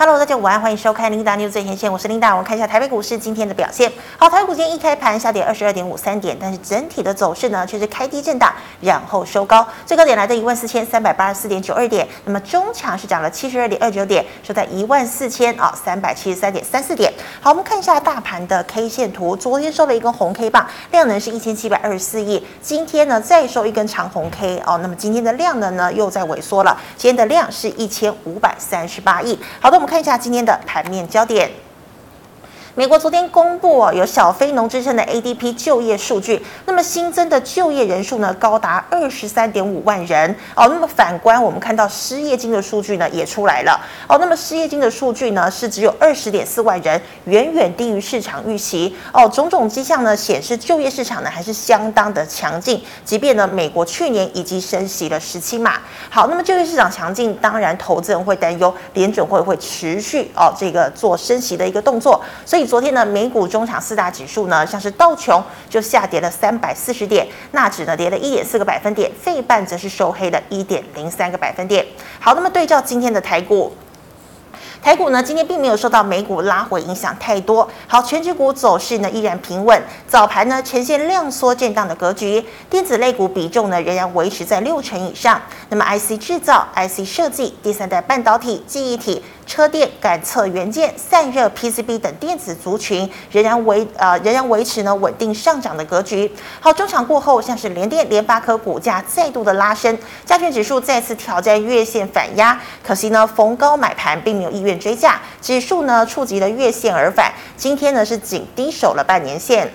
Hello，大家午安，欢迎收看 Linda News 最前线，我是 Linda。我们看一下台北股市今天的表现。好，台北股今天一开盘下跌二十二点五三点，但是整体的走势呢却是开低震荡，然后收高，最高点来到一万四千三百八十四点九二点。那么中场是涨了七十二点二九点，收在一万四千啊三百七十三点三四点。好，我们看一下大盘的 K 线图，昨天收了一根红 K 棒，量能是一千七百二十四亿。今天呢再收一根长红 K 哦，那么今天的量能呢又在萎缩了，今天的量是一千五百三十八亿。好的，我们。看一下今天的盘面焦点。美国昨天公布哦，有小非农之称的 ADP 就业数据，那么新增的就业人数呢，高达二十三点五万人哦。那么反观我们看到失业金的数据呢，也出来了哦。那么失业金的数据呢，是只有二十点四万人，远远低于市场预期哦。种种迹象呢，显示就业市场呢还是相当的强劲，即便呢美国去年已经升息了十七码。好，那么就业市场强劲，当然投资人会担忧联准会会持续哦这个做升息的一个动作，所以。昨天呢，美股中场四大指数呢，像是道琼就下跌了三百四十点，纳指呢跌了一点四个百分点，费半则是收黑了一点零三个百分点。好，那么对照今天的台股。台股呢，今天并没有受到美股拉回影响太多。好，权值股走势呢依然平稳，早盘呢呈现量缩震荡的格局。电子类股比重呢仍然维持在六成以上。那么 IC 制造、IC 设计、第三代半导体、记忆体、车电、感测元件、散热 PCB 等电子族群仍然维呃仍然维持呢稳定上涨的格局。好，中场过后，像是联电、联发科股价再度的拉升，加权指数再次挑战月线反压。可惜呢逢高买盘并没有意愿追价，指数呢触及了月线而返，今天呢是仅低守了半年线。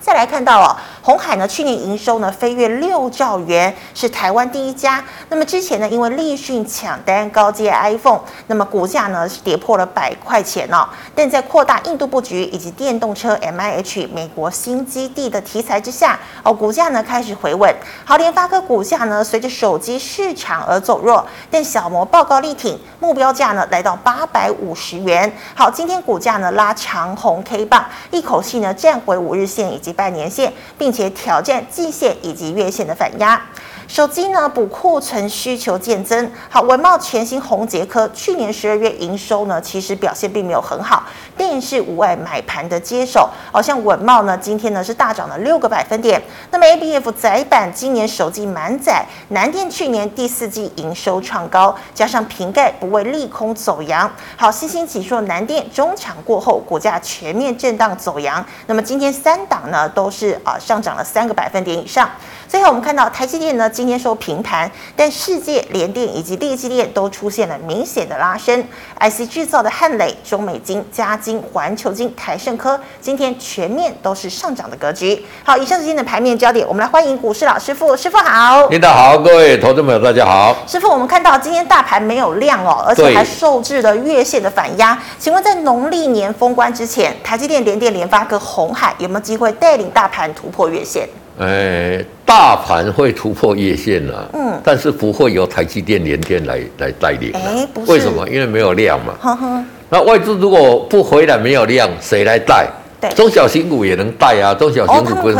再来看到哦，鸿海呢去年营收呢飞跃六兆元，是台湾第一家。那么之前呢，因为立讯抢单高阶 iPhone，那么股价呢是跌破了百块钱哦。但在扩大印度布局以及电动车 MIH 美国新基地的题材之下，哦，股价呢开始回稳。好，联发科股价呢随着手机市场而走弱，但小摩报告力挺，目标价呢来到八百五十元。好，今天股价呢拉长红 K 棒，一口气呢站回五日线以及半年线，并且挑战季线以及月线的反压。手机呢补库存需求渐增，好，稳懋全新宏杰科去年十二月营收呢，其实表现并没有很好，但是无碍买盘的接手，好像稳懋呢今天呢是大涨了六个百分点。那么 ABF 载板今年首季满载，南电去年第四季营收创高，加上瓶盖不为利空走阳，好，新兴起说南电中场过后股价全面震荡走阳，那么今天三档呢都是啊上涨了三个百分点以上。最后我们看到台积电呢，今天收平盘，但世界联电以及力积电都出现了明显的拉升。IC 制造的汉磊、中美金、嘉金、环球金、台盛科今天全面都是上涨的格局。好，以上是今天的盘面焦点，我们来欢迎股市老师傅，师傅好。领导好，各位投资朋友大家好。师傅，我们看到今天大盘没有量哦，而且还受制了月线的反压。请问在农历年封关之前，台积电、联电、联发科、鸿海有没有机会带领大盘突破月线？哎，大盘会突破月线了，啊，嗯，但是不会由台积电、联电来来带领，哎，不是，为什么？因为没有量嘛。呵呵，那外资如果不回来，没有量，谁来带？对，中小型股也能带啊，中小型股不是？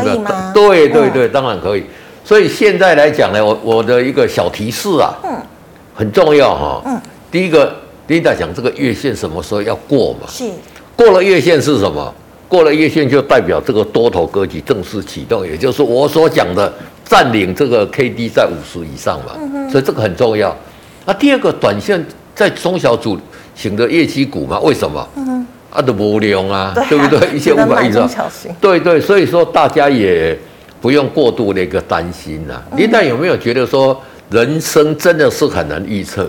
对对对，当然可以。所以现在来讲呢，我我的一个小提示啊，嗯，很重要哈，嗯，第一个，第一在讲这个月线什么时候要过嘛？是，过了月线是什么？过了月线就代表这个多头格局正式启动，也就是我所讲的占领这个 K D 在五十以上嘛，所以这个很重要。那第二个短线在中小组型的业绩股嘛，为什么？啊，都无量啊，对不对？一千五百亿是吧？对对，所以说大家也不用过度的一个担心呐。您但有没有觉得说人生真的是很难预测？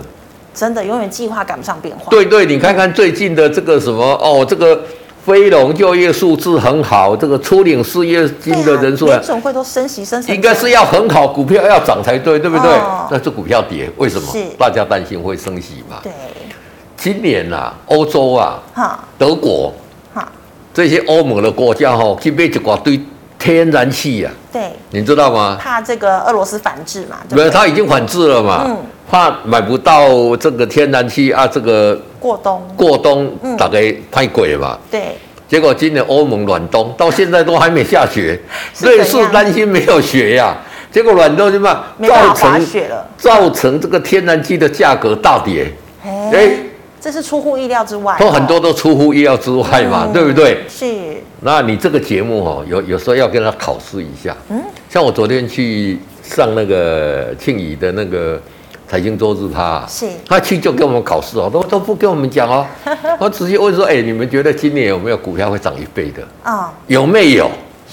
真的永远计划赶不上变化。对对，你看看最近的这个什么哦，这个。非农就业数字很好，这个初领失业金的人数啊，总会都升息升息，应该是要很好，股票要涨才对，对不对？哦、那这股票跌，为什么？是大家担心会升息嘛？对。今年啊，欧洲啊，哈德国，哈这些欧盟的国家哈、哦，去买一挂堆天然气啊，对，你知道吗？怕这个俄罗斯反制嘛？没有，他已经反制了嘛。嗯。怕买不到这个天然气啊，这个过冬过冬，大概太贵嘛。对。结果今年欧盟暖冬，到现在都还没下雪，瑞士担心没有雪呀。结果暖冬就嘛，造成造成这个天然气的价格大跌。哎，这是出乎意料之外，都很多都出乎意料之外嘛，嗯、对不对？是。那你这个节目哦，有有时候要跟他考试一下。嗯。像我昨天去上那个庆怡的那个财经周日趴，是。他去就跟我们考试哦，都都不跟我们讲哦，我直接问说：哎，你们觉得今年有没有股票会涨一倍的？啊、哦。有没有？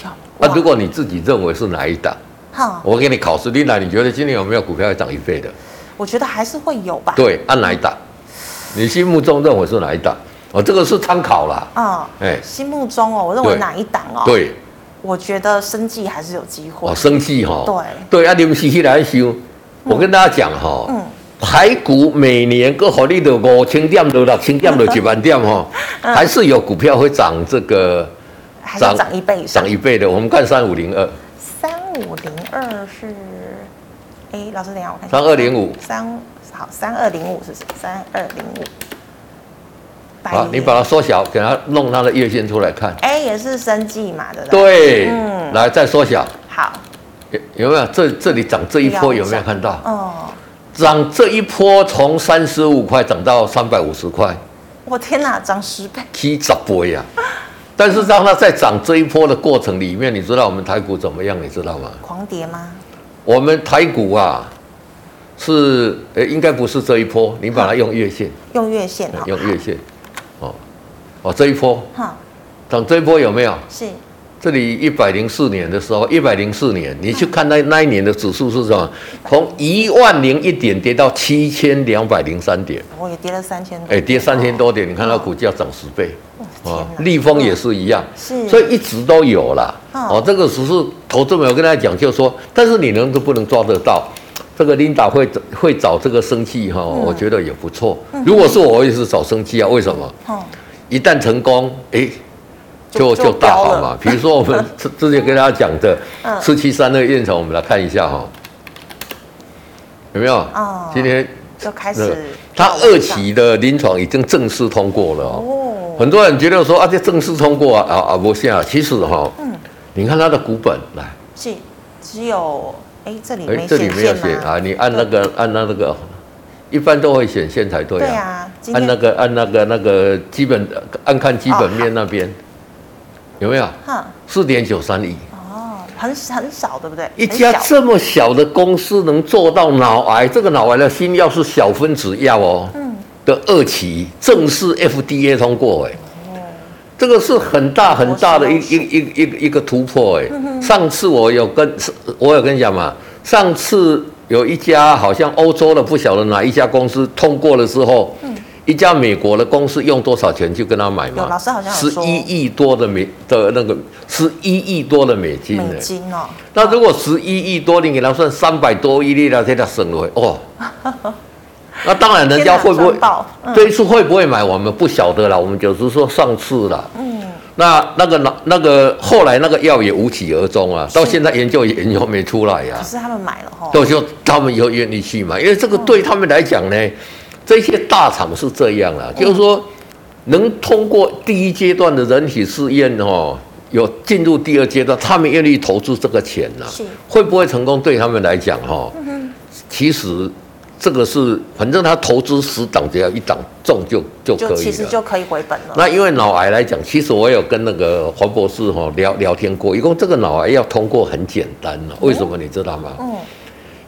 有。那如果你自己认为是哪一档？好，我给你考试，丽娜，你觉得今年有没有股票会涨一倍的？我觉得还是会有吧。对，按哪一档？你心目中认为是哪一档？哦，这个是参考啦。啊，哎，心目中哦，我认为哪一档哦？对，我觉得生计还是有机会。哦，生计哈。对。对啊，你们细细来修。我跟大家讲哈，嗯，台股每年各好利的五千点到六千点到几万点哈，还是有股票会涨这个，涨涨一倍，涨一倍的。我们看三五零二。三五零二是，哎，老师等下我看。三二零五。三。好，三二零五是什么？三二零五。好，你把它缩小，给它弄它的月线出来看。哎，也是生计嘛，对不对？对，嗯，来再缩小。好，有有没有？这这里涨这一波有没有看到？哦，涨这一波从三十五块涨到三百五十块。我天哪，涨十倍！七十倍呀！但是让它在涨这一波的过程里面，你知道我们台股怎么样？你知道吗？狂跌吗？我们台股啊。是，哎，应该不是这一波，你把它用月线，用月线，用月线，哦，哦，这一波，哈，等这一波有没有？是，这里一百零四年的时候，一百零四年，你去看那那一年的指数是什么？从一万零一点跌到七千两百零三点，我也跌了三千多，哎，跌三千多点，你看它股价涨十倍，哦，立丰也是一样，是，所以一直都有啦，哦，这个只是投资没有跟大家讲，就是说，但是你能都不能抓得到。这个琳达会会找这个生气哈，我觉得也不错。如果是我，我也是找生气啊。为什么？一旦成功，哎，就就大好嘛。比如说我们 之之前跟大家讲的四七三那个验证，我们来看一下哈，有没有？哦，今天就开始。他二期的临床已经正式通过了哦。很多人觉得说啊，这正式通过啊啊啊不行啊。其实哈，嗯，你看他的股本来，是只有。哎，这里没这里没有写啊！你按那个按那个，一般都会显现才对啊。对啊，按那个按那个那个基本按看基本面那边有没有？四点九三亿。哦，很很少，对不对？一家这么小的公司能做到脑癌，这个脑癌的新药是小分子药哦，嗯，的二期正式 FDA 通过，哎。这个是很大很大的一一一一一个突破哎！上次我有跟我有跟你讲嘛，上次有一家好像欧洲的不晓得哪一家公司通过了之后，一家美国的公司用多少钱去跟他买嘛？老师好像十一亿多的美的那个十一亿多的美金美金哦。那如果十一亿多，你给他算三百多亿，你来给他省了哦。那当然，人家会不会这一次会不会买，我们不晓得了。我们就是说上次了。嗯。那那个那那个后来那个药也无疾而终啊，到现在研究研究没出来呀。可是他们买了哈。都说他们以后愿意去买，因为这个对他们来讲呢，这些大厂是这样了，就是说能通过第一阶段的人体试验哦，有进入第二阶段，他们愿意投资这个钱呢。是。会不会成功？对他们来讲哈，其实。这个是，反正他投资十档，只要一档中就就可以了，其实就可以回本了。那因为脑癌来讲，其实我有跟那个黄博士哈聊聊天过，一共这个脑癌要通过很简单了。为什么你知道吗？嗯，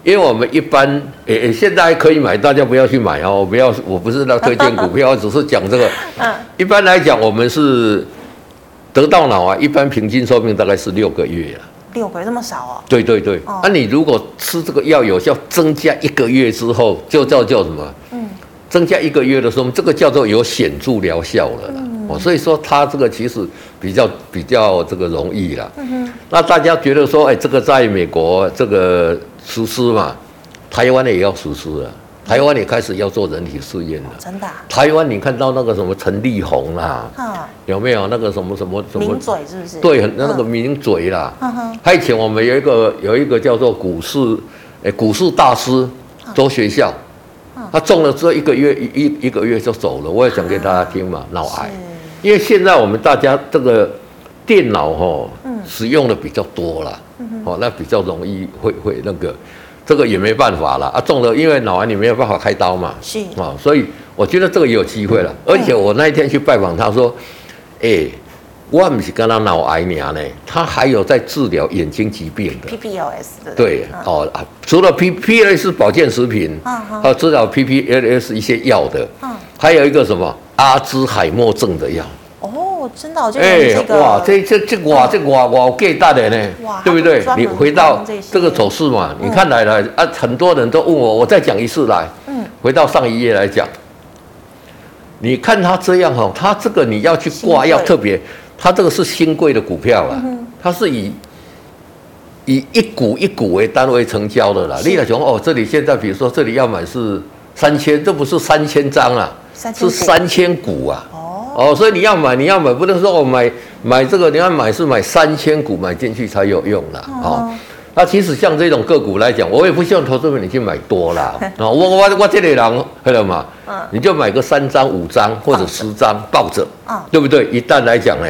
因为我们一般诶诶，现在还可以买，大家不要去买哦，不要，我不是在推荐股票，只是讲这个。嗯，一般来讲，我们是得到脑癌，一般平均寿命大概是六个月了。六个月这么少哦？对对对，那、哦啊、你如果吃这个药有效，增加一个月之后，就叫叫什么？嗯，增加一个月的时候，这个叫做有显著疗效了啦。嗯、哦，所以说它这个其实比较比较这个容易啦。嗯哼。那大家觉得说，哎，这个在美国这个实施嘛，台湾也要实施了。台湾也开始要做人体试验了，真的。台湾你看到那个什么陈立红啦，有没有那个什么什么什么？名嘴是不是？对，那个名嘴啦。他以前我们有一个有一个叫做股市，诶，股市大师周学校，他中了之后一个月一一个月就走了。我也讲给大家听嘛，脑癌。因为现在我们大家这个电脑哈，使用的比较多了，哦，那比较容易会会那个。这个也没办法了啊，中了，因为脑癌你没有办法开刀嘛，是啊，所以我觉得这个也有机会了。而且我那一天去拜访他说，哎、欸，我不是跟他脑癌娘呢，他还有在治疗眼睛疾病的。PPLS 的。对，嗯、哦，除了 PPLS 保健食品，嗯，还有治疗 PPLS 一些药的，嗯，还有一个什么阿兹海默症的药。哦，真的，这个、哎，哇，这这这哇，这哇哇给大的呢，哇对不对？你回到这个走势嘛，嗯、你看来了啊，很多人都问我，我再讲一次来，嗯，回到上一页来讲。你看他这样哈，他这个你要去挂要特别，他这个是新贵的股票啊，它是以以一股一股为单位成交的啦。立了雄哦，这里现在比如说这里要买是三千，这不是三千张啊，是三千股啊。哦，所以你要买你要买，不能说我买买这个，你要买是买三千股买进去才有用啦。哦。那其实像这种个股来讲，我也不希望投资者你去买多啦。啊，我我我这里人，看到吗？嗯，你就买个三张、五张或者十张抱着，啊，对不对？一旦来讲呢，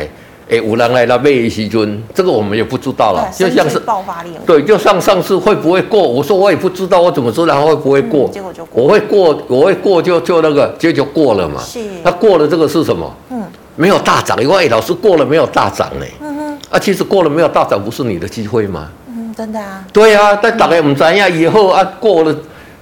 哎，有人来了卖一些尊，这个我们也不知道了。就像是爆发力，对，就像上次会不会过？我说我也不知道，我怎么知道会不会过？结果就过。我会过，我会过就就那个，结果就过了嘛。是。他过了这个是什么？嗯，没有大涨。因为老师过了没有大涨呢？嗯哼。啊，其实过了没有大涨，不是你的机会吗？嗯真的啊，对啊，但大概我们怎样以后啊过了，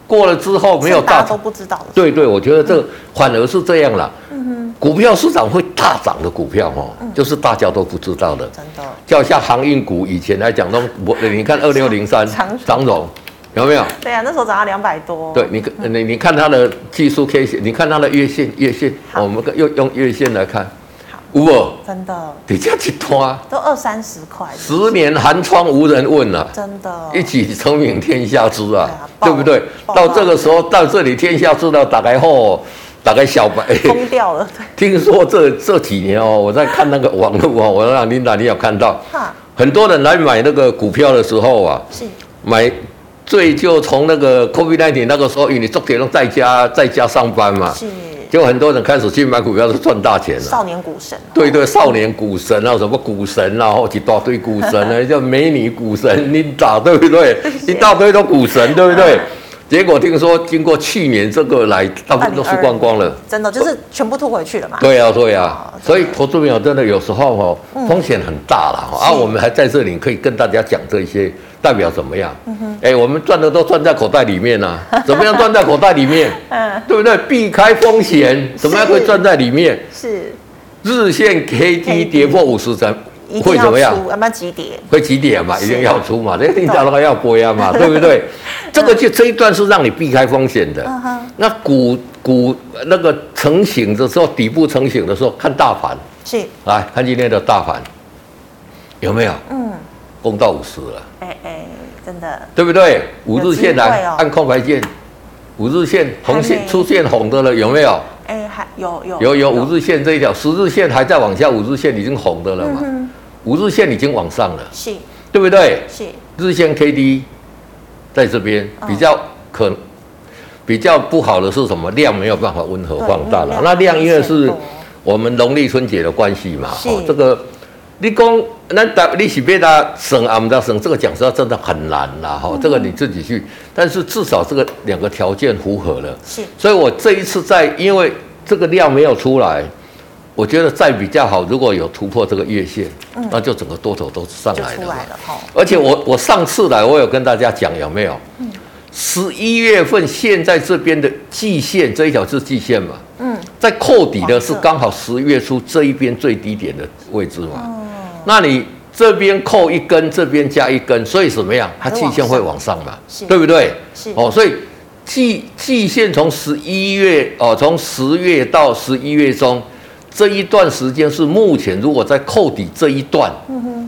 过了之后没有大涨都不知道。对对，我觉得这反而是这样了。嗯，股票市场会大涨的股票哦，就是大家都不知道的。真的，就像航运股以前来讲都，我你看二六零三长荣有没有？对啊，那时候涨到两百多。对，你你你看它的技术 K 线，你看它的月线月线，我们用用月线来看。有真的，比较一拖都二三十块。十年寒窗无人问了，真的，一举成名天下知啊，对不对？到这个时候，到这里天下知道，打开后，打开小白 疯掉了。听说这这几年哦，我在看那个网络哦，我让琳达你有看到，很多人来买那个股票的时候啊，是买最就从那个 COVID-19 那个时候，因为你昨天都在家在家上班嘛，是。就很多人开始去买股票，是赚大钱了。少年股神，对对，少年股神啊，什么股神啊，或一大堆股神啊，叫美女股神，你打对不对？一大堆都股神，对不对？结果听说经过去年这个来，大部分都输光光了。真的就是全部吐回去了嘛？对呀，对呀。所以投资朋友真的有时候哦，风险很大了。啊，我们还在这里可以跟大家讲这些。代表怎么样？哎，我们赚的都赚在口袋里面呐。怎么样赚在口袋里面？嗯，对不对？避开风险，怎么样会赚在里面？是日线 K D 跌破五十针会怎么样？要不要急跌？会急跌嘛？一定要出嘛？这定价的话要波呀嘛？对不对？这个就这一段是让你避开风险的。嗯哼，那股股那个成型的时候，底部成型的时候，看大盘是来看今天的大盘有没有？嗯。攻到五十了，哎哎，真的，对不对？五日线来按空白线，五日线红线出现红的了，有没有？哎，还有有有有五日线这一条，十日线还在往下，五日线已经红的了嘛？五日线已经往上了，是，对不对？是，日线 K D 在这边比较可比较不好的是什么？量没有办法温和放大了，那量因为是我们农历春节的关系嘛，哦，这个。你讲，那打你是别他省啊，不知省，这个讲实话真的很难啦，哈，这个你自己去。但是至少这个两个条件符合了，是。所以我这一次在，因为这个量没有出来，我觉得再比较好，如果有突破这个月线，嗯，那就整个多头都上来了。而且我我上次来，我有跟大家讲有没有？嗯。十一月份现在这边的季线这一条是季线嘛？嗯。在扣底的是刚好十月初这一边最低点的位置嘛？那你这边扣一根，这边加一根，所以怎么样？它季线会往上嘛？对不对？是哦，所以季季线从十一月哦，从十月到十一月中这一段时间是目前如果在扣底这一段，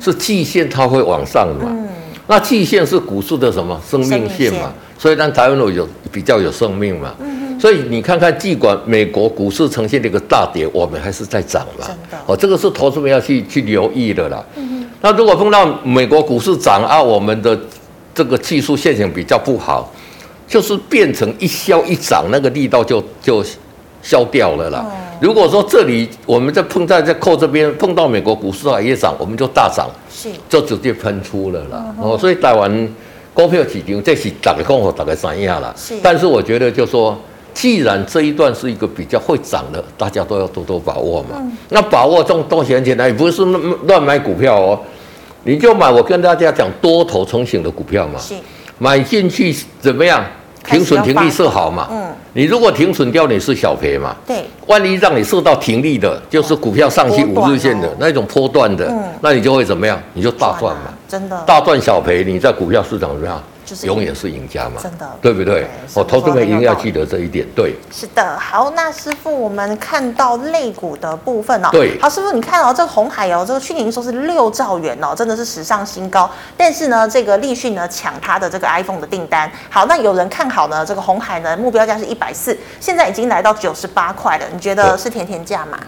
是季线它会往上的嘛？那季线是股市的什么生命线嘛？所以让台湾有比较有生命嘛？所以你看看，尽管美国股市呈现了一个大跌，我们还是在涨嘛。哦，这个是投资们要去去留意的啦。嗯那如果碰到美国股市涨啊，我们的这个技术现象比较不好，就是变成一消一涨，那个力道就就消掉了啦。如果说这里我们在碰在在扣这边碰到美国股市啊也涨，我们就大涨，是就直接喷出了啦。哦，所以台湾股票市场这是大家讲好大概三样啦。是，但是我觉得就说。既然这一段是一个比较会涨的，大家都要多多把握嘛。嗯、那把握这种东西很简单，也不是乱买股票哦，你就买我跟大家讲多头成型的股票嘛。是买进去怎么样？停损停利设好嘛。嗯。你如果停损掉，你是小赔嘛。对。万一让你设到停利的，就是股票上去五日线的那种波段的，嗯、那你就会怎么样？你就大赚嘛。真的。大赚小赔，你在股票市场怎么样？就是永远是赢家嘛，真的，对不对？我投资者一定要记得这一点。对，是的。好，那师傅，我们看到类股的部分哦。对。好，师傅，你看哦，这个红海哦，这个去年营收是六兆元哦，真的是史上新高。但是呢，这个立讯呢抢它的这个 iPhone 的订单。好，那有人看好呢，这个红海呢目标价是一百四，现在已经来到九十八块了。你觉得是甜甜价吗？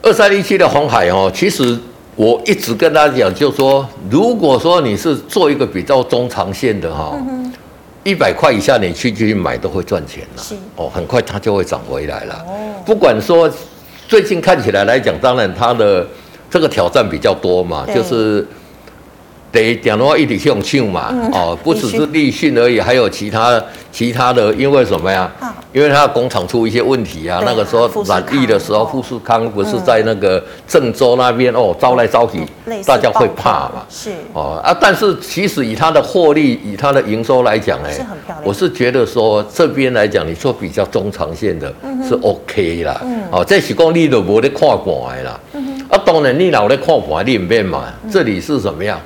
二三一七的红海哦，其实。我一直跟大家讲，就是说，如果说你是做一个比较中长线的哈，一百块以下你去去买都会赚钱了。是哦，很快它就会涨回来了。哦，不管说最近看起来来讲，当然它的这个挑战比较多嘛，就是。得讲的话，一体性性嘛，嗯、哦，不只是立讯而已，还有其他其他的，因为什么呀？啊、因为他的工厂出一些问题啊。啊那个时候染疫的时候，富士康不是在那个郑州那边、嗯、哦，招来招去，大家会怕嘛。是哦啊，但是其实以它的获利，以它的营收来讲，哎，是很漂亮。我是觉得说这边来讲，你做比较中长线的，是 OK 啦。嗯、哦，这是讲你都没得看盘啦。嗯、啊，当然你老在看盘，你变嘛，这里是什么样？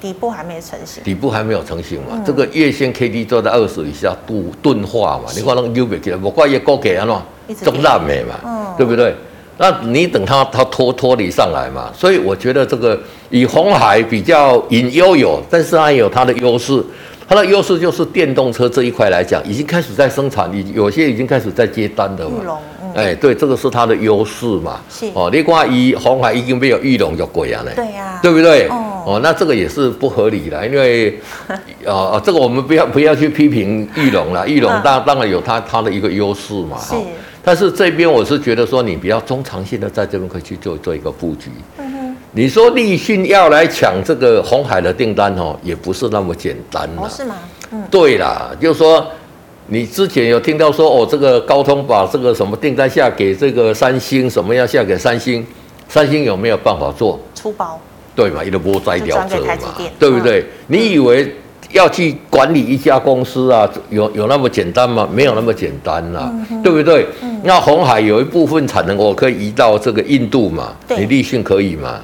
底部还没成型，底部还没有成型嘛？嗯、这个月线 K D 做在二十以下钝钝化嘛？你看那个 U 不起来，我挂月高给啊喏，中大美嘛，嗯、对不对？那你等它它脱脱离上来嘛？所以我觉得这个以红海比较隐忧有，但是它有它的优势。它的优势就是电动车这一块来讲，已经开始在生产，已有些已经开始在接单的嘛。嗯、哎，对，这个是它的优势嘛。是哦，你看一红海已经没有玉龙有贵啊嘞。对呀。对不对？哦，哦，那这个也是不合理的，因为啊、呃，这个我们不要不要去批评玉龙了，玉龙当当然有它它的一个优势嘛。是。但是这边我是觉得说，你比较中长线的在这边可以去做做一个布局。嗯你说立讯要来抢这个红海的订单哦，也不是那么简单呐。哦，是吗？嗯，对啦，就是说你之前有听到说哦，这个高通把这个什么订单下给这个三星，什么要下给三星，三星有没有办法做？出包。对嘛，一个波摘掉对不对？嗯，你以为？要去管理一家公司啊，有有那么简单吗？没有那么简单啦，嗯、对不对？嗯、那红海有一部分产能，我可以移到这个印度嘛？你立讯可以吗？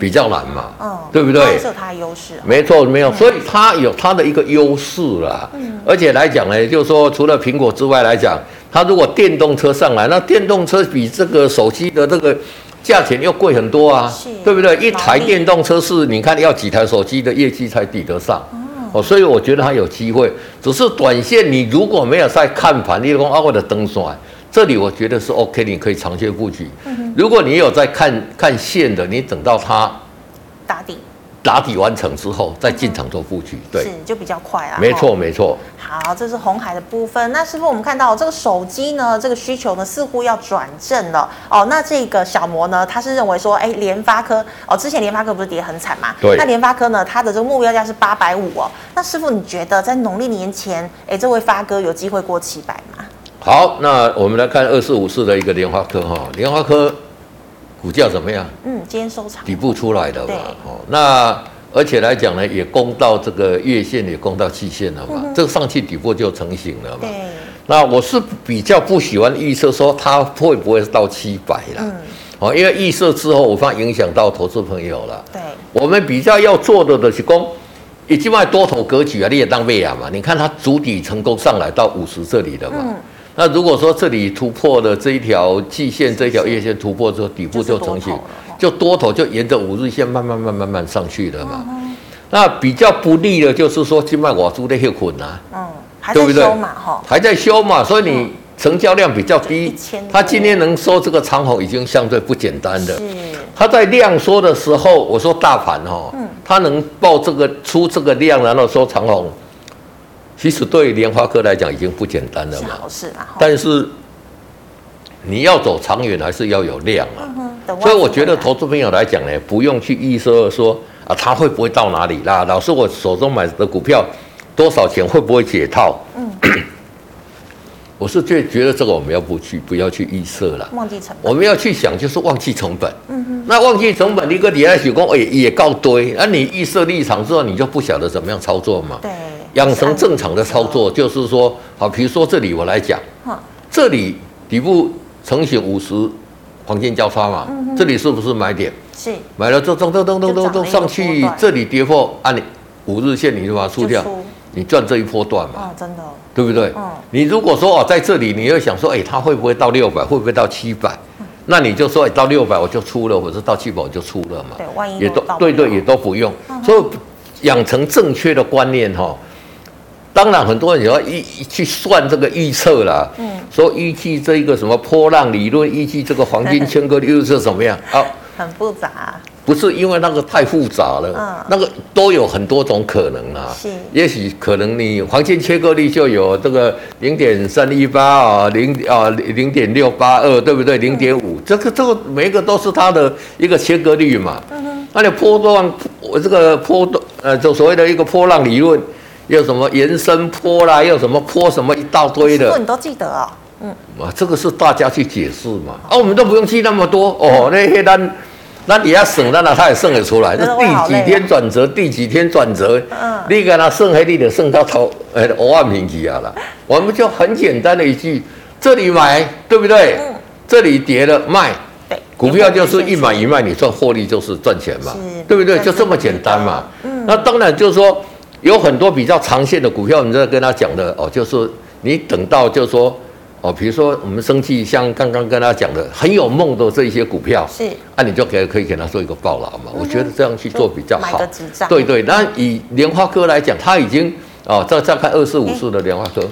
欸、比较难嘛，嗯、对不对？是有它的优势。没错，没有，所以它有它的一个优势啦。嗯、而且来讲呢，就是说，除了苹果之外来讲，它如果电动车上来，那电动车比这个手机的这个价钱又贵很多啊，是对不对？一台电动车是你看要几台手机的业绩才抵得上？哦，所以我觉得它有机会，只是短线你如果没有在看盘，你说啊，我的灯刷，这里我觉得是 OK，你可以长线布局。嗯、如果你有在看看线的，你等到它打底。打底完成之后再进场做布局，对，是就比较快啊。没错，没错。好，这是红海的部分。那师傅，我们看到这个手机呢，这个需求呢似乎要转正了哦。那这个小摩呢，他是认为说，哎，联发科哦，之前联发科不是跌很惨嘛？对。那联发科呢，它的这个目标价是八百五哦。那师傅，你觉得在农历年前，哎，这位发哥有机会过七百吗？好，那我们来看二四五四的一个莲花科哈，莲花科。股价怎么样？嗯，今天收场底部出来的嘛，对哦，那而且来讲呢，也攻到这个月线，也攻到季线了嘛，这个上去底部就成型了嘛。对，那我是比较不喜欢预测说它会不会到七百了，嗯，哦，因为预测之后，我怕影响到投资朋友了。对，我们比较要做的的是攻，已经卖多头格局啊，你也当背啊嘛，你看它主底成功上来到五十这里的嘛。嗯那如果说这里突破了这一条季线，这一条月线突破之后，底部就成型，就多头就沿着五日线慢慢慢慢慢上去了嘛。那比较不利的就是说，今麦我租的很困难，嗯，对不对？还在修嘛，所以你成交量比较低。他今天能收这个长红已经相对不简单的。他在量缩的时候，我说大盘哈，他能报这个出这个量，然后收长红。其实对联发科来讲已经不简单了嘛，是但是你要走长远，还是要有量啊。所以我觉得投资朋友来讲呢，不用去预设说啊，它会不会到哪里啦？老师，我手中买的股票多少钱会不会解套？嗯，我是觉觉得这个我们要不去不要去预设了，忘记成本，我们要去想就是忘记成本。嗯哼，那忘记成本，你个底下许工也也告堆，那你预设立场之后，你就不晓得怎么样操作嘛。对，养成正常的操作就是说，好，比如说这里我来讲，这里底部成型五十黄金交叉嘛，这里是不是买点？是，买了之后噔噔噔噔噔噔上去，这里跌破，按你五日线你就把它出掉。你赚这一波段嘛？哦，真的，对不对？嗯。你如果说哦，在这里，你又想说，哎，它会不会到六百？会不会到七百？那你就说，哎，到六百我就出了，或者到七百我就出了嘛。对，万一也都对对，也都不用。所以养成正确的观念哈。当然，很多人也要预去算这个预测啦。嗯。说依据这一个什么波浪理论，依据这个黄金切割率又是怎么样？啊，很复杂。不是因为那个太复杂了，嗯，那个都有很多种可能啊。是，也许可能你黄金切割率就有这个零点三一八啊，零啊零点六八二，对不对？零点五，这个这个每一个都是它的一个切割率嘛。嗯哼。那你波段，我这个波段，呃，就所谓的一个波浪理论，又什么延伸坡啦，又什么坡什么一大堆的。你都记得啊？嗯。啊，这个是大家去解释嘛。啊，我们都不用记那么多哦，那些单。那你要省，那他也省得出来。是第几天转折，第几天转折。嗯，你给他省黑，你得省到头，呃，五万平几啊了。我们就很简单的一句：这里买，对不对？嗯。这里跌了卖。对。股票就是一买一卖，你赚获利就是赚钱嘛，对不对？就这么简单嘛。嗯。那当然就是说，有很多比较长线的股票，你在跟他讲的哦，就是你等到就是说。哦，比如说我们生气，像刚刚跟他讲的很有梦的这一些股票，是，那、啊、你就可以可以给他做一个报劳嘛。嗯、我觉得这样去做比较好。对对，那以莲花科来讲，他已经哦，再再看二四五四的莲花科，欸、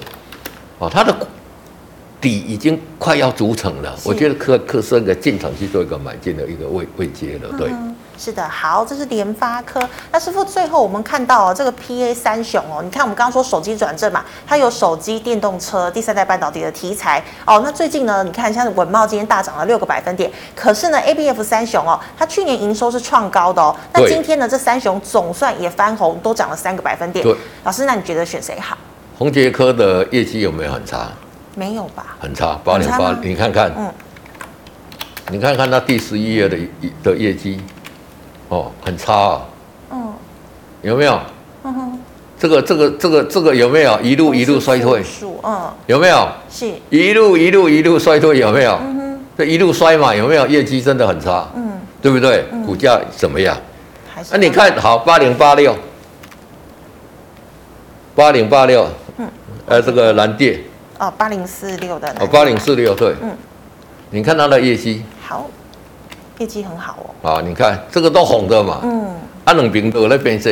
哦，它的底已经快要组成了。我觉得可可是个进场去做一个买进的一个位位阶了，对。嗯是的，好，这是联发科。那师傅，最后我们看到哦，这个 PA 三雄哦，你看我们刚刚说手机转正嘛，它有手机、电动车、第三代半导体的题材哦。那最近呢，你看像是稳懋今天大涨了六个百分点，可是呢，ABF 三雄哦，它去年营收是创高的哦。那今天呢，这三雄总算也翻红，都涨了三个百分点。对，老师，那你觉得选谁好？宏杰科的业绩有没有很差？没有吧？很差，八点八，你看看，嗯，你看看它第十一页的的业绩。哦，很差啊！嗯，有没有？嗯哼，这个、这个、这个、这个有没有一路一路衰退？嗯，有没有？是，一路一路一路衰退，有没有？嗯哼，这一路衰嘛，有没有？业绩真的很差，嗯，对不对？股价怎么样？还是？那你看好八零八六，八零八六，嗯，呃，这个蓝电，哦，八零四六的，哦，八零四六对，嗯，你看它的业绩，好。业绩很好哦，啊，你看这个都红的嘛，嗯，啊，两边都在变色，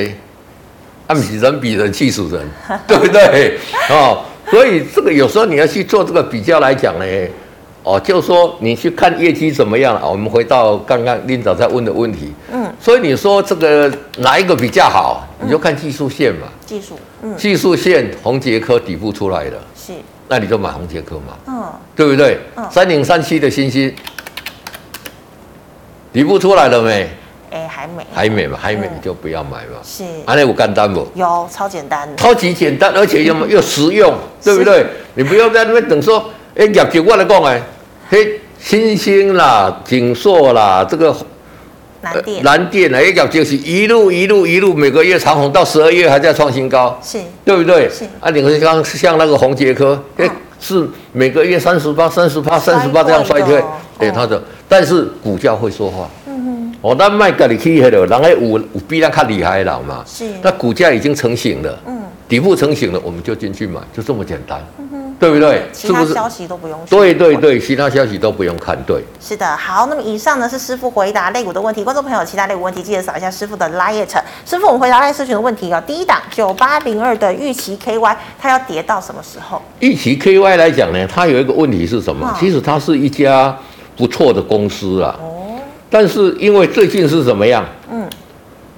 啊，比人比人气死人，对不对？哦，所以这个有时候你要去做这个比较来讲呢，哦，就说你去看业绩怎么样了？我们回到刚刚领导在问的问题，嗯，所以你说这个哪一个比较好？你就看技术线嘛，技术，嗯，技术线红杰科底部出来了，是，那你就买红杰科嘛，嗯，对不对？嗯，三零三七的欣兴。底部出来了没？哎，还没，还没嘛，还没你就不要买嘛。是，安利我干单不？有，超简单的，超级简单，而且又 又实用，对不对？你不要在那边等说，哎，业绩我来讲哎，嘿，星星啦，景硕啦，这个蓝电，蓝电啊，业绩是一路一路一路，每个月长红到十二月还在创新高，是，对不对？是，啊，你看像像那个红杰科，哎，是每个月三十八、三十八、三十八这样衰退，哎，他的。但是股价会说话，哦，那卖给你去的，然后有有比他更厉害的嘛，是，那股价已经成型了，嗯，底部成型了，我们就进去买，就这么简单，对不对？其他消息都不用，对对对，其他消息都不用看，对，是的，好，那么以上呢是师傅回答类股的问题，观众朋友其他类股问题记得扫一下师傅的 LINE，师傅我们回答 LINE 社群的问题啊，第一档九八零二的玉期 KY，它要跌到什么时候？玉期 KY 来讲呢，它有一个问题是什么？其实它是一家。不错的公司啊，哦，但是因为最近是怎么样？嗯，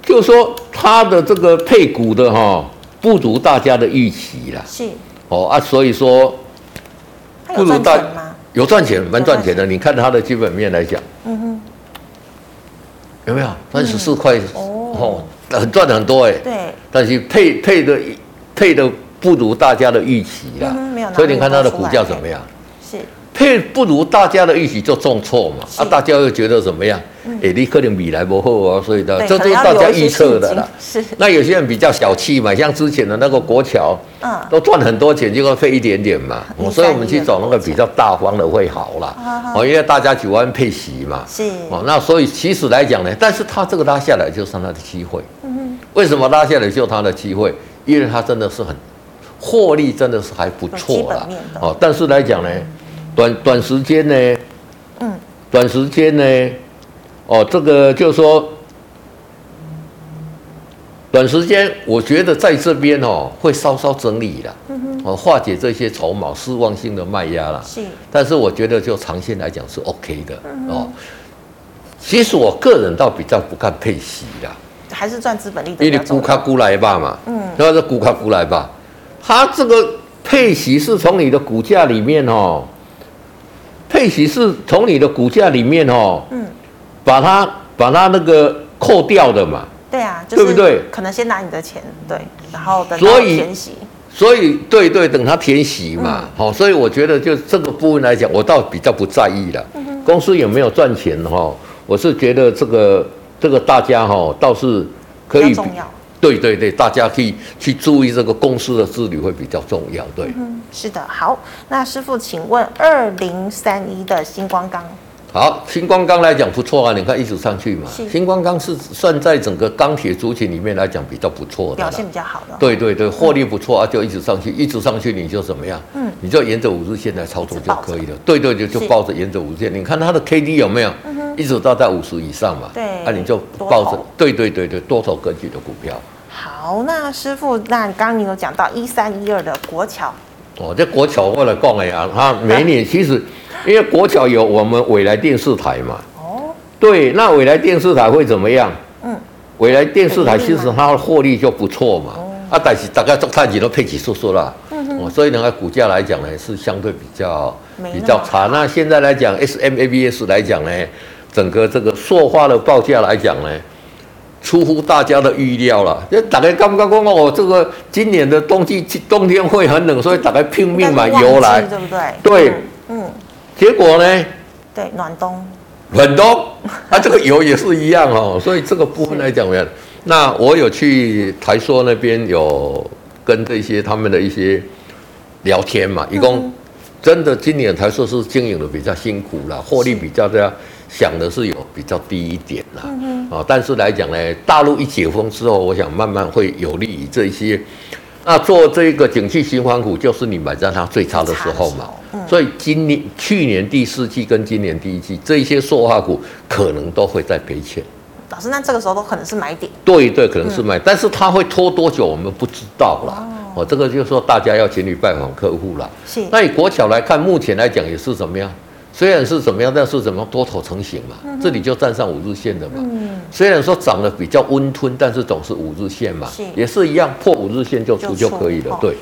就说它的这个配股的哈不如大家的预期啦。是哦啊，所以说不如大有赚钱，蛮赚钱的。你看它的基本面来讲，嗯哼，有没有三十四块？哦，很赚的很多哎。对，但是配配的配的不如大家的预期啦。所以你看它的股价怎么样？是。配不如大家的预期就重挫嘛，啊，大家又觉得怎么样？哎，你可能米来不好啊，所以的这都是大家预测的啦。是。那有些人比较小气嘛，像之前的那个国桥，嗯，都赚很多钱，结果配一点点嘛。所以我们去找那个比较大方的会好啦。哦，因为大家喜欢配息嘛。是。哦，那所以其实来讲呢，但是他这个拉下来就是他的机会。嗯哼。为什么拉下来就是他的机会？因为他真的是很获利，真的是还不错啦。哦，但是来讲呢。短短时间呢，嗯，短时间呢，哦，这个就是说，短时间我觉得在这边哦会稍稍整理了，嗯哼，哦化解这些筹码失望性的卖压了，是，但是我觉得就长线来讲是 OK 的，嗯、哦。其实我个人倒比较不看配息啦，还是赚资本利的。因为你估卡估来吧嘛，嗯，那是估卡估来吧，它这个配息是从你的股价里面哦。配息是从你的股价里面哦，嗯，把它把它那个扣掉的嘛，对啊，就是、对不对？可能先拿你的钱，对，然后等它填息，所以对对，等它填息嘛，好、嗯，所以我觉得就这个部分来讲，我倒比较不在意了。嗯、公司有没有赚钱哈？我是觉得这个这个大家哈倒是可以。对对对，大家可以去注意这个公司的治理会比较重要。对，嗯，是的。好，那师傅，请问二零三一的星光钢，好，新光钢来讲不错啊，你看一直上去嘛。是新光钢是算在整个钢铁族群里面来讲比较不错的，表现比较好的。对对对，获利不错啊，就一直上去，一直上去，你就怎么样？嗯，你就沿着五日线来操作就可以了。对对对，就抱着沿着五日线，你看它的 K D 有没有？嗯一直到在五十以上嘛，对，那、啊、你就抱着，对对对对，多头格局的股票。好，那师傅，那刚刚你有讲到一三一二的国桥，哦，这国桥我来讲了呀，它每年其实，因为国桥有我们未来电视台嘛，哦，对，那未来电视台会怎么样？嗯，纬来电视台其实它的获利就不错嘛，哦、啊，但是大概做太极都配起叔叔了，嗯哼，哦，所以呢，股价来讲呢是相对比较比较差。那现在来讲，SMABS 来讲呢。整个这个塑化的报价来讲呢，出乎大家的预料了。就大概刚刚讲哦，这个今年的冬季冬天会很冷，所以大概拼命买油来，对不对？对，嗯。结果呢？对，暖冬。暖冬，啊，这个油也是一样哦。所以这个部分来讲怎么样？那我有去台塑那边有跟这些他们的一些聊天嘛，一共真的今年台塑是经营的比较辛苦了，获利比较这样。想的是有比较低一点啦，啊，但是来讲呢，大陆一解封之后，我想慢慢会有利于这些。那做这个景气循环股，就是你买在它最差的时候嘛。嗯、所以今年、去年第四季跟今年第一季，这一些塑化股可能都会在赔钱。老师，那这个时候都可能是买点。对对，可能是买，嗯、但是它会拖多久，我们不知道啦。哦，这个就是说大家要勤于拜访客户啦。是。那以国桥来看，目前来讲也是怎么样？虽然是怎么样，但是怎么多头成型嘛，嗯、这里就站上五日线的嘛。嗯、虽然说涨得比较温吞，但是总是五日线嘛，是也是一样破五日线就出就可以了。对，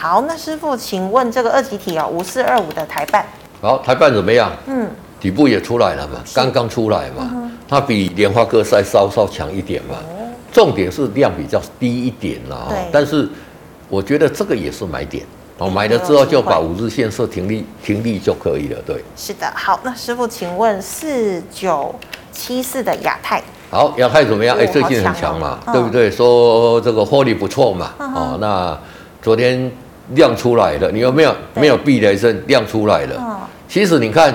好，那师傅，请问这个二级体哦，五四二五的台办，好，台办怎么样？嗯，底部也出来了嘛，刚刚出来嘛，嗯、它比联发科再稍稍强一点嘛。哦、重点是量比较低一点啦，对但是我觉得这个也是买点。哦，买了之后就把五日线设停利，停利就可以了。对，是的。好，那师傅，请问四九七四的亚太，好，亚太怎么样？哎、最近很强嘛，哦、对不对？说这个获利不错嘛。嗯、哦，那昨天量出来了，你有没有对没有避雷针？亮出来了。嗯、其实你看，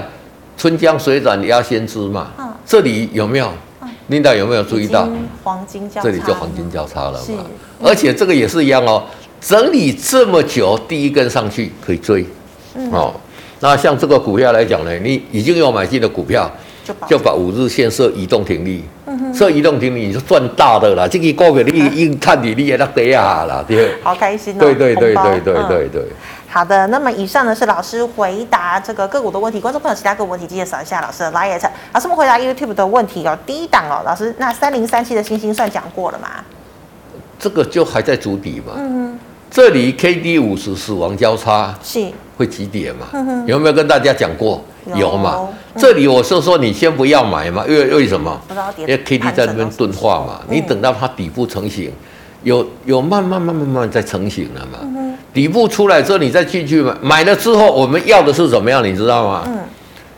春江水暖鸭先知嘛。嗯、这里有没有？琳达、嗯、有没有注意到？黄金交叉，这里就黄金交叉了嘛。是而且这个也是一样哦。整理这么久，第一根上去可以追，嗯、哦，那像这个股票来讲呢，你已经有买进的股票，就把，就把五日线设移动停利，嗯、哼设移动停利你就赚大的啦，这个股票你硬看你你也那得啊啦，对，好开心哦，对对对对对对对。好的，那么以上呢是老师回答这个个股的问题，观众朋友其他个股问题记得扫一下老师的 LINE。老师们回答 YouTube 的问题哦，第一档哦，老师那三零三七的星星算讲过了吗？这个就还在主底嘛，嗯哼。这里 K D 五十死亡交叉是会几点嘛？有没有跟大家讲过？有嘛？这里我是说你先不要买嘛，因为为什么？因为 K D 在那边钝化嘛，你等到它底部成型，有有慢慢慢慢慢慢在成型了嘛。底部出来之后，你再进去买，买了之后我们要的是怎么样？你知道吗？嗯。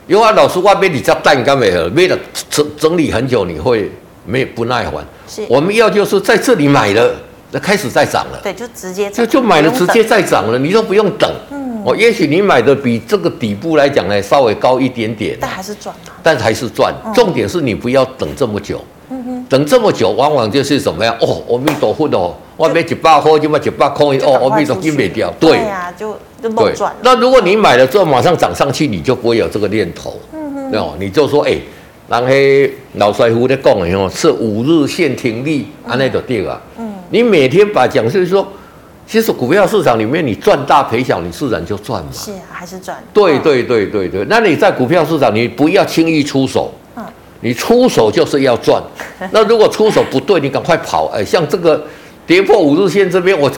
因为老师外面你叫蛋干没有，为了整整理很久，你会没不耐烦。是。我们要就是在这里买了，那开始在涨了。对，就直接就就买了，直接在涨了，你都不用等。嗯。哦，也许你买的比这个底部来讲呢稍微高一点点，但还是赚。但还是赚。重点是你不要等这么久。嗯哼。等这么久，往往就是怎么样？哦，阿弥陀佛哦，外面一百块就卖一百块哦，阿弥陀佛没掉。对呀，就。对，那如果你买了之后马上涨上去，你就不会有这个念头。嗯哼，哦，你就说，哎、欸，人黑老师傅在讲的哦，是五日线停利，安那就对啊。嗯，你每天把讲，就是说，其实股票市场里面，你赚大赔小，你自然就赚嘛。是啊，还是赚。对对对对对，那你在股票市场，你不要轻易出手。嗯，你出手就是要赚。那如果出手不对，你赶快跑。哎，像这个跌破五日线这边，我。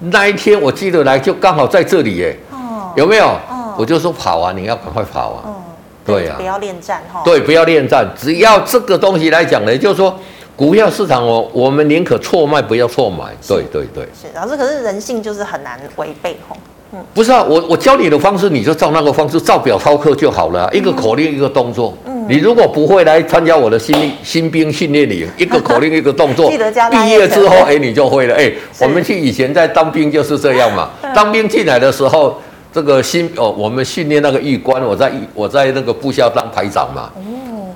那一天我记得来就刚好在这里耶，哦，有没有？哦，我就说跑啊，你要赶快跑啊，对呀，不要恋战哈，对，不要恋战，只要这个东西来讲呢，就是说股票市场哦，我们宁可错卖不要错买，对对对，是老师，可是人性就是很难违背吼，嗯，不是啊，我我教你的方式，你就照那个方式照表操课就好了，一个口令一个动作，嗯。你如果不会来参加我的新新兵训练营，一个口令一个动作，毕业之后哎你就会了。哎。我们去以前在当兵就是这样嘛，当兵进来的时候，这个新哦我们训练那个预官，我在我在那个部校当排长嘛。哦。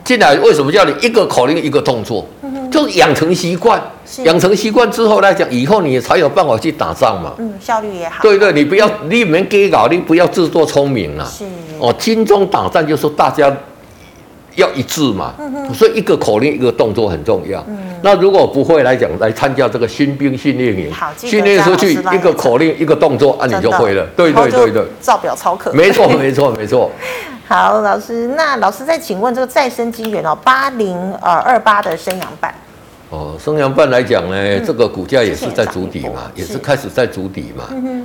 进来为什么叫你一个口令一个动作？就是养成习惯，养成习惯之后来讲，以后你才有办法去打仗嘛。嗯，效率也好。对对，你不要你们给搞，你不要自作聪明了。是。哦，军中打仗就是大家。要一致嘛，嗯所以一个口令一个动作很重要。嗯那如果不会来讲，来参加这个新兵训练营，训练出去一个口令一个动作，啊，你就会了。对对对对，照表操课。没错没错没错。好，老师，那老师再请问这个再生晶圆哦，八零呃二八的升阳半。哦，升阳半来讲呢，这个股价也是在筑底嘛，也是开始在筑底嘛。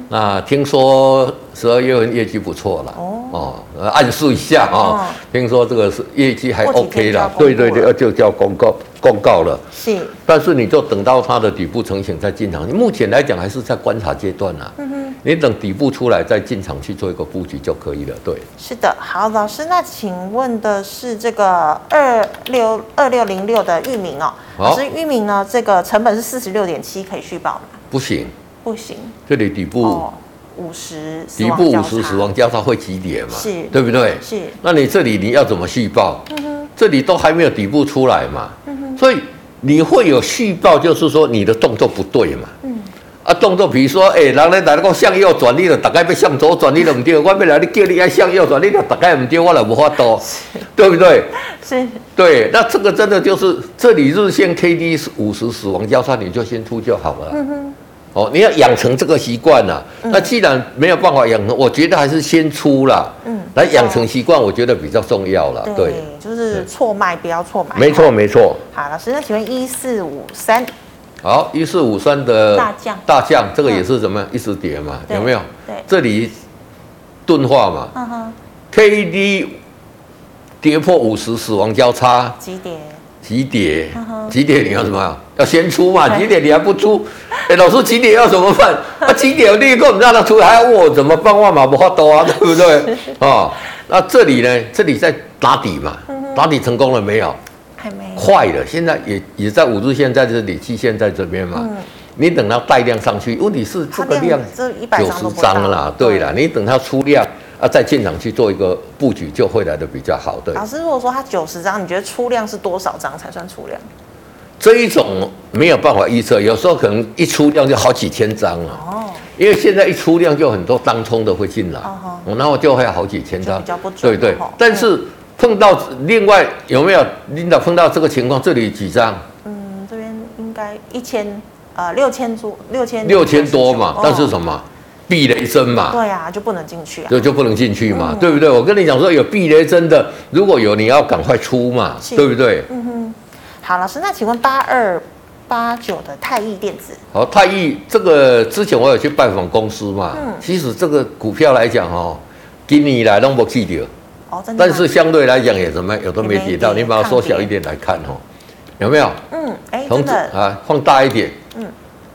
那听说十二月份业绩不错了。哦，暗示一下啊，哦、听说这个是业绩还 OK 了，对对对，就叫公告公告了。是，但是你就等到它的底部成型再进场。你目前来讲还是在观察阶段啊。嗯哼，你等底部出来再进场去做一个布局就可以了。对，是的。好，老师，那请问的是这个二六二六零六的域名哦，老师，域名呢这个成本是四十六点七，可以续报吗？不行，不行，这里底部。哦五十底部五十死亡交叉会急跌嘛？是，对不对？是。那你这里你要怎么续报？嗯哼。这里都还没有底部出来嘛？嗯哼。所以你会有续报，就是说你的动作不对嘛？嗯。啊，动作比如说，哎，人家来那个向右转，你了大概要向左转，你了唔对。我要来你叫你要向右转，你就大概唔对，我来无法度，对不对？是。对，那这个真的就是这里日线 K D 是五十死亡交叉，你就先出就好了。嗯哼。哦，你要养成这个习惯了。那既然没有办法养成，我觉得还是先出了，嗯，来养成习惯，我觉得比较重要了。对，就是错卖不要错买。没错没错。好，老师，那请问一四五三。好，一四五三的大将，大将这个也是怎么样？一直跌嘛，有没有？对，这里钝化嘛。嗯哼。K D 跌破五十，死亡交叉。几点？几点？几点？你要什么？要先出嘛？几点你还不出？哎，老师几点要怎么办？啊，几点我立刻让他出来，还要问我怎么办？万马不发多啊，对不对？啊，那这里呢？这里在打底嘛？打底成功了没有？还没。快了，现在也也在五日线在这里，期线在这边嘛。嗯你等它带量上去，问题是这个量九十张啦，对了，你等它出量。啊，再进场去做一个布局，就会来的比较好。对，老师，如果说它九十张，你觉得出量是多少张才算出量？这一种没有办法预测，有时候可能一出量就好几千张啊。哦。因为现在一出量就很多当冲的会进来，哦，然后就会好几千张。比较不准。对对。但是碰到另外有没有领导碰到这个情况？这里几张？嗯，这边应该一千呃六千多六千六千多嘛，但是什么？避雷针嘛，对呀、啊，就不能进去啊，就就不能进去嘛，嗯、对不对？我跟你讲说，有避雷针的，如果有，你要赶快出嘛，是对不对？嗯哼。好，老师，那请问八二八九的太易电子，好，太易这个之前我有去拜访公司嘛，嗯，其实这个股票来讲哦，今年来都没记得，哦，真的，但是相对来讲也怎么有都没跌到，你把它缩小一点来看哦，有没有？嗯，哎，真的啊，放大一点，嗯，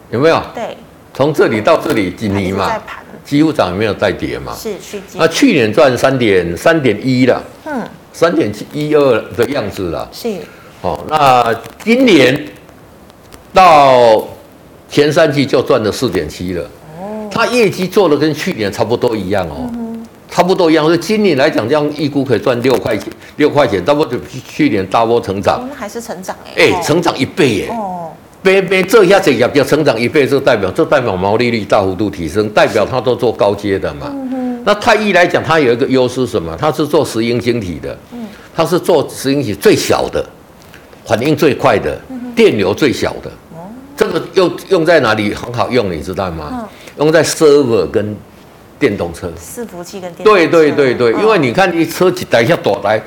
有没有？对。从这里到这里几年嘛，几乎涨也没有再跌嘛。是去那去年赚三点三点一了，嗯，三点一二的样子了。是。哦，那今年到前三季就赚了四点七了。哦。它业绩做的跟去年差不多一样哦，嗯、差不多一样。所以今年来讲，这样预估可以赚六块钱，六块钱，差不多去年大波成长。还是成长哎。哎、欸，成长一倍耶。哦。别别这一下子也要成长一倍，这代表这代表毛利率大幅度提升，代表它都做高阶的嘛。嗯、哼那太一来讲，它有一个优势什么？它是做石英晶体的，它是做石英体最小的，反应最快的，电流最小的。这个用用在哪里很好用，你知道吗？嗯、用在 server 跟电动车。伺服器跟电动车。对对对对，嗯、因为你看你车子等一下躲来，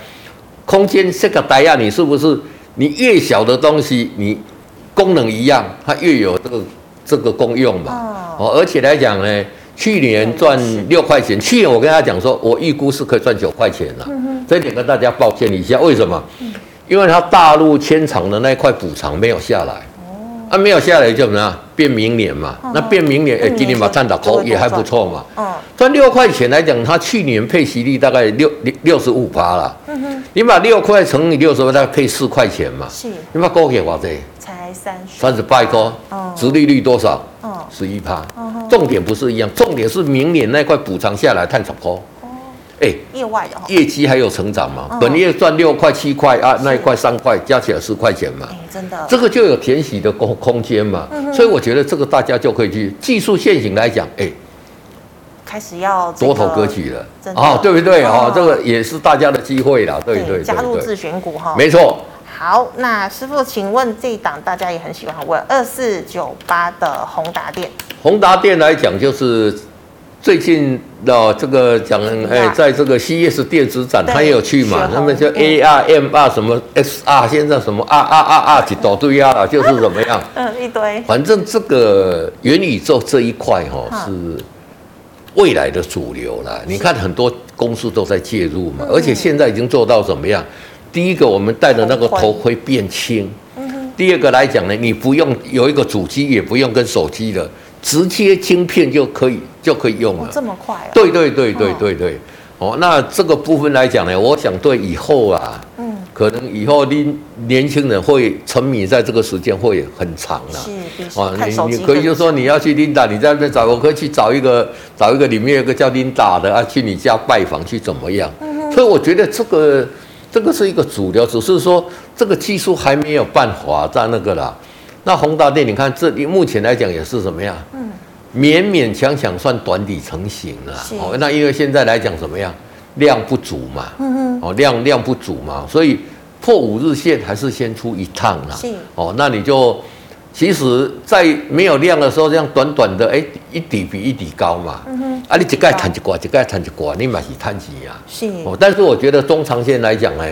空间这个大呀，你是不是？你越小的东西，你功能一样，它越有这个这个功用嘛。哦，而且来讲呢，去年赚六块钱，去年我跟他讲说，我预估是可以赚九块钱了。嗯。这点跟大家抱歉一下，为什么？因为它大陆迁厂的那一块补偿没有下来。哦。啊，没有下来就怎么样？变明年嘛。那变明年，哎，今年把赚到口也还不错嘛。嗯。赚六块钱来讲，它去年配息率大概六六六十五趴了。嗯哼。你把六块乘以六十，大概配四块钱嘛。是。你把高给我这。三十八一个，殖利率多少？十一趴。重点不是一样，重点是明年那块补偿下来碳炒高。哎，业外的业绩还有成长嘛？本月赚六块七块啊，那一块三块，加起来十块钱嘛。真的，这个就有填息的空空间嘛。所以我觉得这个大家就可以去技术线型来讲，哎，开始要多头格局了。哦，对不对？哦，这个也是大家的机会啦。对对，加入自选股哈。没错。好，那师傅，请问这一档大家也很喜欢问二四九八的宏达电。宏达电来讲，就是最近的这个讲，哎，在这个 CES 电子展，他也有去嘛？他们叫 AR、MR 什么 XR，现在什么 R R R R 几多堆啊？就是怎么样？嗯，一堆。反正这个元宇宙这一块哈，是未来的主流了。你看很多公司都在介入嘛，而且现在已经做到怎么样？第一个，我们戴的那个头盔变轻。第二个来讲呢，你不用有一个主机，也不用跟手机的，直接晶片就可以就可以用了。哦、这么快、啊？对对对对对对。哦，哦，那这个部分来讲呢，我想对以后啊，嗯，可能以后年年轻人会沉迷在这个时间会很长了。是，哦，你你可以就说你要去琳达，你在那边找，我可以去找一个找一个里面有个叫琳达的啊，去你家拜访去怎么样？嗯、所以我觉得这个。这个是一个主流，只是说这个技术还没有办法在那个啦。那宏达电，你看这里目前来讲也是怎么样？嗯，勉勉强强算短底成型了。是哦，那因为现在来讲怎么样？量不足嘛。嗯哼。哦，量量不足嘛，所以破五日线还是先出一趟啦。是。哦，那你就。其实，在没有量的时候，这样短短的，哎，一底比一底高嘛。嗯哼。啊，你一盖谈一挂，一盖谈一挂，你嘛是谈钱呀。是。哦，但是我觉得中长线来讲呢，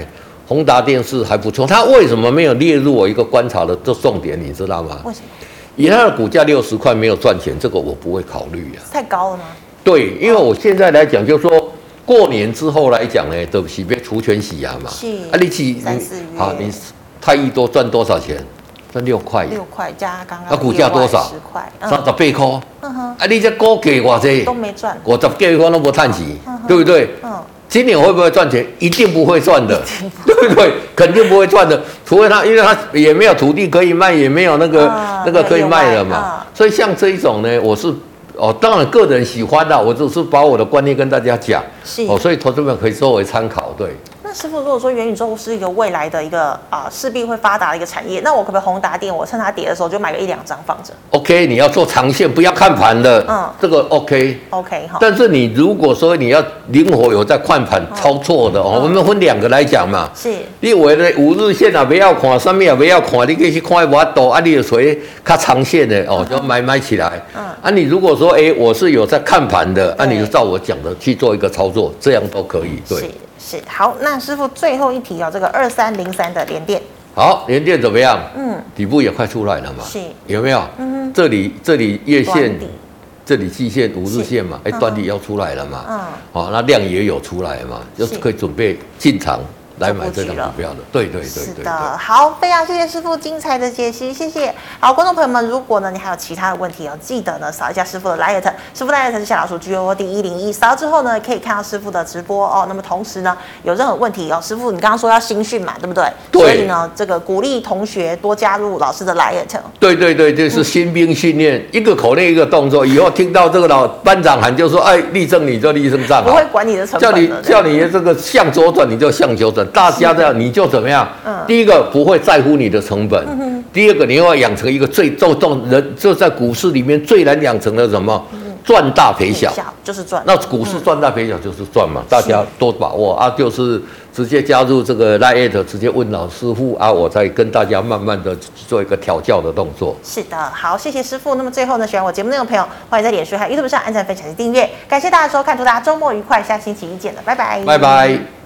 宏达电是还不错。它为什么没有列入我一个观察的这重点？你知道吗？为什么？以它的股价六十块没有赚钱，这个我不会考虑呀。太高了吗？对，因为我现在来讲，就是说过年之后来讲呢，都是别除权洗牙嘛。是。啊，你几三四月？好，你太一多赚多少钱？赚六块，六块加刚刚。那股价多少？十块，三十八块。嗯哼。啊，你这高给我这都没赚，我十几块都不赚钱，对不对？嗯。今年会不会赚钱？一定不会赚的，对不对？肯定不会赚的，除非他，因为他也没有土地可以卖，也没有那个那个可以卖了嘛。所以像这一种呢，我是哦，当然个人喜欢的，我只是把我的观念跟大家讲。是。哦，所以投资们可以作为参考，对。师傅，如果说元宇宙是一个未来的一个啊势必会发达的一个产业，那我可不可以宏达电？我趁它跌的时候就买个一两张放着？OK，你要做长线，不要看盘的。嗯，这个 OK。OK 哈。但是你如果说你要灵活有在看盘操作的哦，我们分两个来讲嘛。是。你为了五日线啊，不要看，上面也不要看，你可以去看一把多啊，你有谁看长线的哦，就买买起来。嗯。啊，你如果说哎，我是有在看盘的，那你就照我讲的去做一个操作，这样都可以。对。是好，那师傅最后一题哦，这个二三零三的连电，好，连电怎么样？嗯，底部也快出来了嘛，是，有没有？嗯哼，这里这里月线，这里季线五日线嘛，哎，端底要出来了嘛，嗯，好，那量也有出来嘛，就是可以准备进场来买这张股票的。对对对，对，是的，好，非常谢谢师傅精彩的解析，谢谢。好，观众朋友们，如果呢你还有其他的问题哦，记得呢扫一下师傅的 LINE，师傅 LINE 是小老鼠 G O D 一零一，扫之后呢可以看到师傅的直播哦。那么同时呢有任何问题哦，师傅你刚刚说要新训嘛，对不对？对。所以呢这个鼓励同学多加入老师的 LINE。对对对，就是新兵训练，嗯、一个口令一个动作，以后听到这个老班长喊就说，哎，立正你就立正站好，不会管你的成本。叫你叫你这个向左转你就向左转，大家这样你就怎么样？嗯。第一个不会在乎你的成本，嗯、第二个你又要养成一个最重重人就在股市里面最难养成的什么？赚大赔小，小就是赚。那股市赚大赔小就是赚嘛，嗯、大家多把握啊！就是直接加入这个 LINE，直接问老师傅啊，我再跟大家慢慢的做一个调教的动作。是的，好，谢谢师傅。那么最后呢，喜欢我节目内容的朋友，欢迎在脸书还有 YouTube 上按赞、分享及订阅。感谢大家收看，祝大家周末愉快，下星期一见了，拜拜，拜拜。